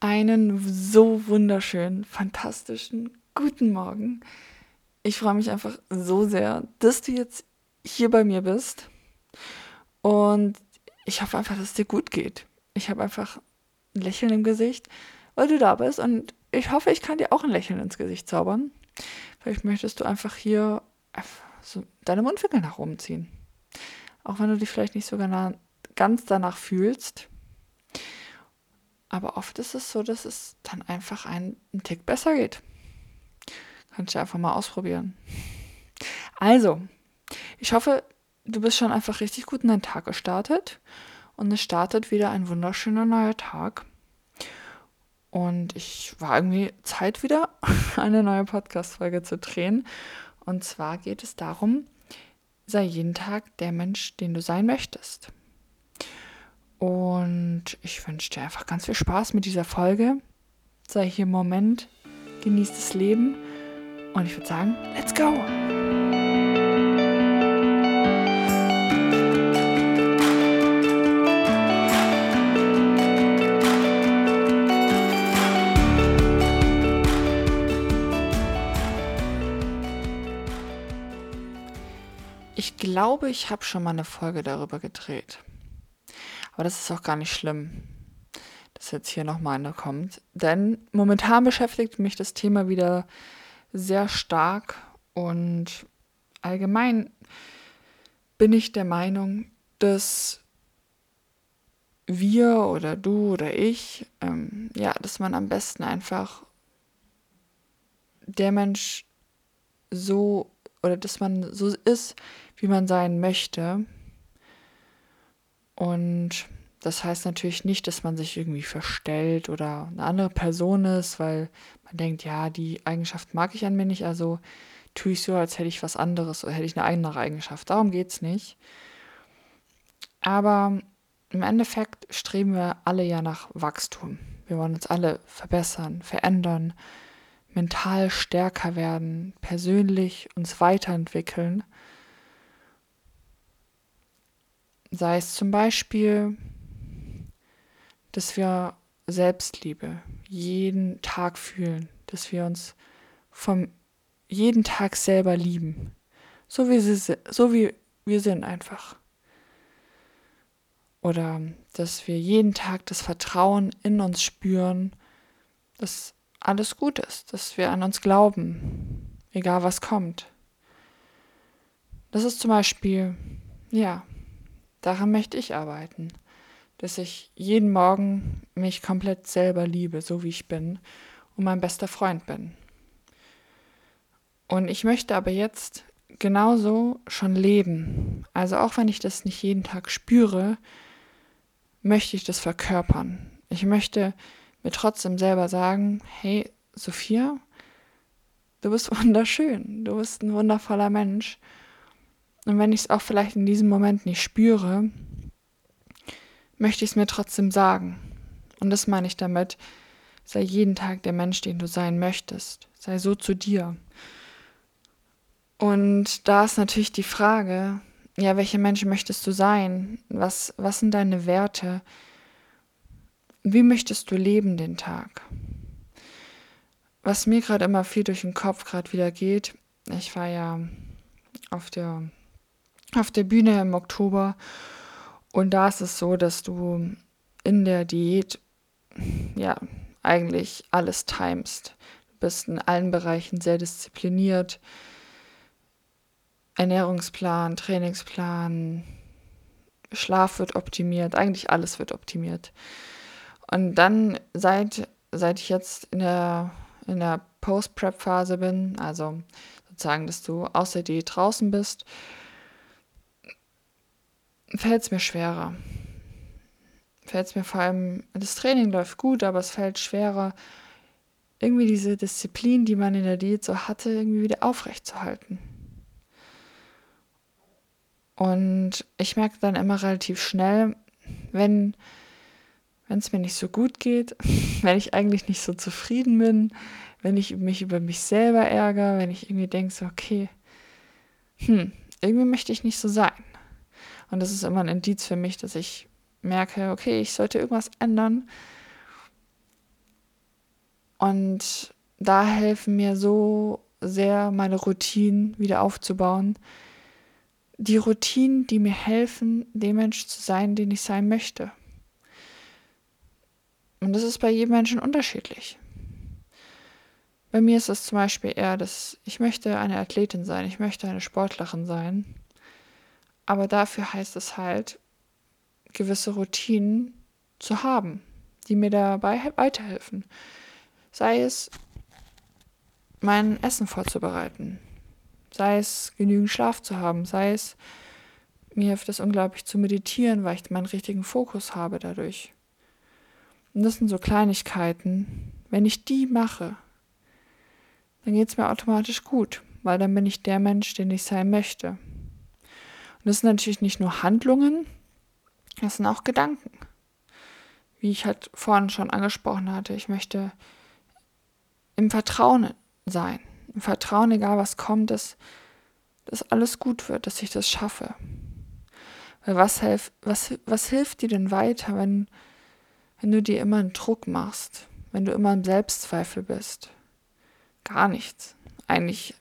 einen so wunderschönen, fantastischen guten Morgen. Ich freue mich einfach so sehr, dass du jetzt hier bei mir bist. Und ich hoffe einfach, dass es dir gut geht. Ich habe einfach ein Lächeln im Gesicht, weil du da bist. Und ich hoffe, ich kann dir auch ein Lächeln ins Gesicht zaubern. Vielleicht möchtest du einfach hier so deine Mundwinkel nach oben ziehen. Auch wenn du dich vielleicht nicht so ganz danach fühlst. Aber oft ist es so, dass es dann einfach einen, Tick besser geht. Kannst du einfach mal ausprobieren. Also, ich hoffe, du bist schon einfach richtig gut in deinen Tag gestartet. Und es startet wieder ein wunderschöner neuer Tag. Und ich war irgendwie Zeit wieder, eine neue Podcast-Folge zu drehen. Und zwar geht es darum, sei jeden Tag der Mensch, den du sein möchtest. Und ich wünsche dir einfach ganz viel Spaß mit dieser Folge. Sei hier im Moment, genieß das Leben und ich würde sagen, let's go! Ich glaube, ich habe schon mal eine Folge darüber gedreht. Aber das ist auch gar nicht schlimm, dass jetzt hier nochmal eine kommt. Denn momentan beschäftigt mich das Thema wieder sehr stark und allgemein bin ich der Meinung, dass wir oder du oder ich, ähm, ja, dass man am besten einfach der Mensch so oder dass man so ist, wie man sein möchte und das heißt natürlich nicht, dass man sich irgendwie verstellt oder eine andere Person ist, weil man denkt, ja, die Eigenschaft mag ich an mir nicht, also tue ich so, als hätte ich was anderes oder hätte ich eine andere Eigenschaft. Darum geht es nicht. Aber im Endeffekt streben wir alle ja nach Wachstum. Wir wollen uns alle verbessern, verändern, mental stärker werden, persönlich uns weiterentwickeln. Sei es zum Beispiel, dass wir Selbstliebe jeden Tag fühlen, dass wir uns vom jeden Tag selber lieben, so wie, sie, so wie wir sind einfach. Oder dass wir jeden Tag das Vertrauen in uns spüren, dass alles gut ist, dass wir an uns glauben, egal was kommt. Das ist zum Beispiel, ja, Daran möchte ich arbeiten, dass ich jeden Morgen mich komplett selber liebe, so wie ich bin und mein bester Freund bin. Und ich möchte aber jetzt genauso schon leben. Also auch wenn ich das nicht jeden Tag spüre, möchte ich das verkörpern. Ich möchte mir trotzdem selber sagen, hey, Sophia, du bist wunderschön, du bist ein wundervoller Mensch und wenn ich es auch vielleicht in diesem Moment nicht spüre, möchte ich es mir trotzdem sagen. Und das meine ich damit, sei jeden Tag der Mensch, den du sein möchtest. Sei so zu dir. Und da ist natürlich die Frage, ja, welcher Mensch möchtest du sein? Was, was sind deine Werte? Wie möchtest du leben den Tag? Was mir gerade immer viel durch den Kopf gerade wieder geht, ich war ja auf der auf der Bühne im Oktober. Und da ist es so, dass du in der Diät ja eigentlich alles timest. Du bist in allen Bereichen sehr diszipliniert. Ernährungsplan, Trainingsplan, Schlaf wird optimiert, eigentlich alles wird optimiert. Und dann, seit, seit ich jetzt in der, in der Post-Prep-Phase bin, also sozusagen, dass du aus der Diät draußen bist, fällt es mir schwerer. Fällt es mir vor allem, das Training läuft gut, aber es fällt schwerer, irgendwie diese Disziplin, die man in der Diät so hatte, irgendwie wieder aufrechtzuerhalten. Und ich merke dann immer relativ schnell, wenn wenn es mir nicht so gut geht, wenn ich eigentlich nicht so zufrieden bin, wenn ich mich über mich selber ärgere, wenn ich irgendwie denke, so, okay, hm, irgendwie möchte ich nicht so sein. Und das ist immer ein Indiz für mich, dass ich merke, okay, ich sollte irgendwas ändern. Und da helfen mir so sehr meine Routinen wieder aufzubauen. Die Routinen, die mir helfen, der Mensch zu sein, den ich sein möchte. Und das ist bei jedem Menschen unterschiedlich. Bei mir ist es zum Beispiel eher, dass ich möchte eine Athletin sein, ich möchte eine Sportlerin sein. Aber dafür heißt es halt, gewisse Routinen zu haben, die mir dabei weiterhelfen. Sei es mein Essen vorzubereiten, sei es genügend Schlaf zu haben, sei es mir hilft es unglaublich zu meditieren, weil ich meinen richtigen Fokus habe dadurch. Und das sind so Kleinigkeiten. Wenn ich die mache, dann geht es mir automatisch gut, weil dann bin ich der Mensch, den ich sein möchte. Das sind natürlich nicht nur Handlungen, das sind auch Gedanken. Wie ich halt vorhin schon angesprochen hatte, ich möchte im Vertrauen sein. Im Vertrauen, egal was kommt, dass, dass alles gut wird, dass ich das schaffe. Weil was, helf, was, was hilft dir denn weiter, wenn, wenn du dir immer einen Druck machst, wenn du immer im Selbstzweifel bist? Gar nichts. Eigentlich,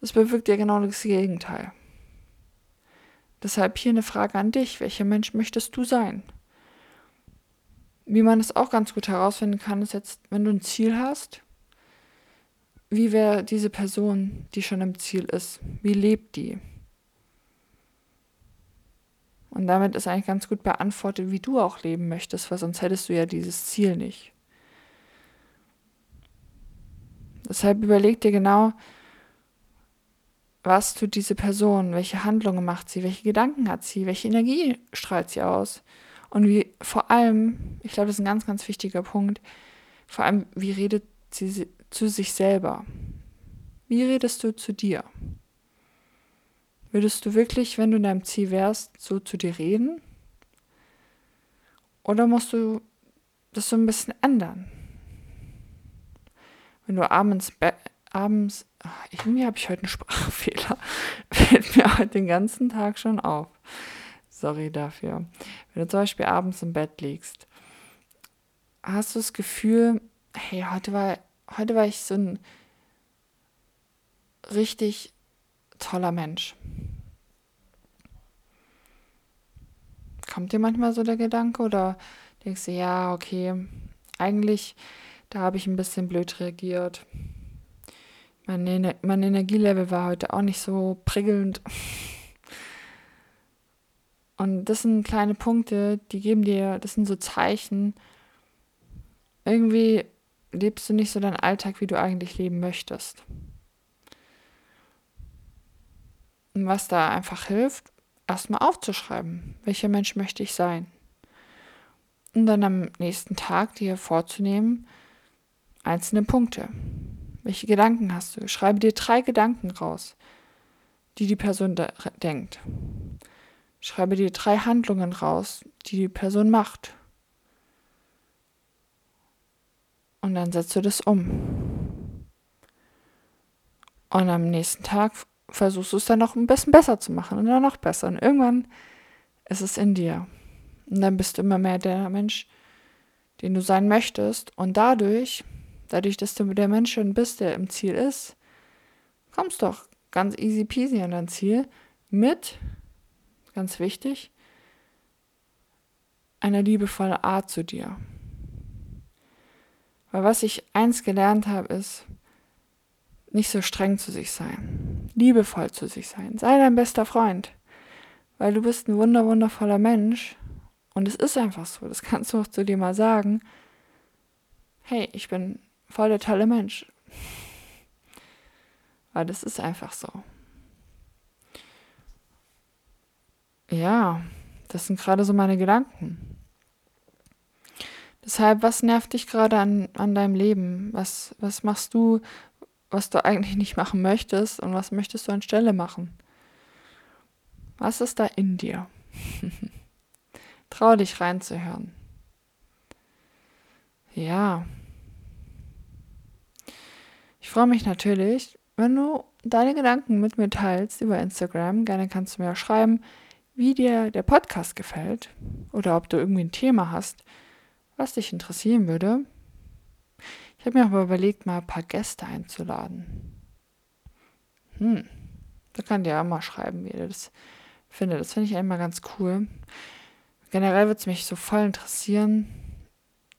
das bewirkt ja genau das Gegenteil. Deshalb hier eine Frage an dich. Welcher Mensch möchtest du sein? Wie man es auch ganz gut herausfinden kann, ist jetzt, wenn du ein Ziel hast, wie wäre diese Person, die schon im Ziel ist? Wie lebt die? Und damit ist eigentlich ganz gut beantwortet, wie du auch leben möchtest, weil sonst hättest du ja dieses Ziel nicht. Deshalb überleg dir genau, was tut diese Person, welche Handlungen macht sie, welche Gedanken hat sie, welche Energie strahlt sie aus. Und wie vor allem, ich glaube, das ist ein ganz, ganz wichtiger Punkt, vor allem, wie redet sie zu sich selber? Wie redest du zu dir? Würdest du wirklich, wenn du in deinem Ziel wärst, so zu dir reden? Oder musst du das so ein bisschen ändern? Wenn du abends, abends ach, irgendwie habe ich heute einen Sprachfehler, fällt mir heute den ganzen Tag schon auf. Sorry dafür. Wenn du zum Beispiel abends im Bett liegst, hast du das Gefühl, hey, heute war, heute war ich so ein richtig toller Mensch. Kommt dir manchmal so der Gedanke oder denkst du, ja, okay, eigentlich, da habe ich ein bisschen blöd reagiert. Mein, mein Energielevel war heute auch nicht so prickelnd. Und das sind kleine Punkte, die geben dir, das sind so Zeichen. Irgendwie lebst du nicht so deinen Alltag, wie du eigentlich leben möchtest. Und was da einfach hilft, erstmal aufzuschreiben, welcher Mensch möchte ich sein. Und dann am nächsten Tag dir vorzunehmen, einzelne Punkte. Welche Gedanken hast du? Schreibe dir drei Gedanken raus, die die Person denkt. Schreibe dir drei Handlungen raus, die die Person macht. Und dann setzt du das um. Und am nächsten Tag versuchst du es dann noch ein bisschen besser zu machen und dann noch besser. Und irgendwann ist es in dir. Und dann bist du immer mehr der Mensch, den du sein möchtest. Und dadurch, dadurch, dass du der Mensch schon bist, der im Ziel ist, kommst doch ganz easy peasy an dein Ziel mit, ganz wichtig, einer liebevollen Art zu dir. Weil was ich eins gelernt habe, ist, nicht so streng zu sich sein, liebevoll zu sich sein. Sei dein bester Freund, weil du bist ein wunder wundervoller Mensch und es ist einfach so. Das kannst du auch zu dir mal sagen. Hey, ich bin voll der tolle Mensch. Weil das ist einfach so. Ja, das sind gerade so meine Gedanken. Deshalb, was nervt dich gerade an, an deinem Leben? Was, was machst du, was du eigentlich nicht machen möchtest und was möchtest du anstelle machen? Was ist da in dir? Trau dich reinzuhören. Ja. Ich freue mich natürlich, wenn du deine Gedanken mit mir teilst über Instagram. Gerne kannst du mir auch schreiben, wie dir der Podcast gefällt oder ob du irgendwie ein Thema hast, was dich interessieren würde. Ich habe mir aber überlegt, mal ein paar Gäste einzuladen. Hm, da könnt ihr ja mal schreiben, wie ihr das findet. Das finde ich einmal ganz cool. Generell würde es mich so voll interessieren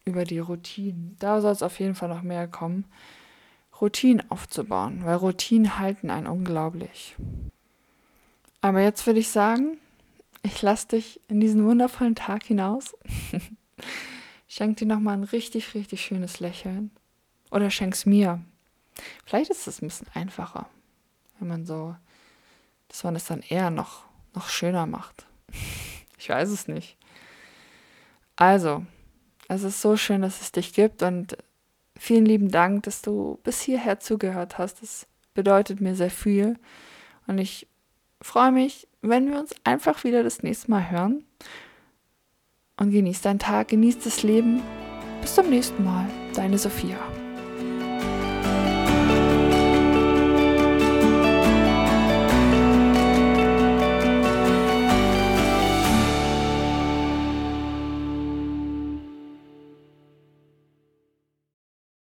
über die Routinen. Da soll es auf jeden Fall noch mehr kommen. Routinen aufzubauen, weil Routinen halten einen unglaublich. Aber jetzt würde ich sagen, ich lasse dich in diesen wundervollen Tag hinaus. Schenk dir nochmal ein richtig, richtig schönes Lächeln. Oder schenk's mir. Vielleicht ist es ein bisschen einfacher, wenn man so, dass man es dann eher noch, noch schöner macht. Ich weiß es nicht. Also, es ist so schön, dass es dich gibt und vielen lieben Dank, dass du bis hierher zugehört hast. Das bedeutet mir sehr viel und ich freue mich, wenn wir uns einfach wieder das nächste Mal hören. Und genieß deinen Tag, genieß das Leben. Bis zum nächsten Mal, deine Sophia.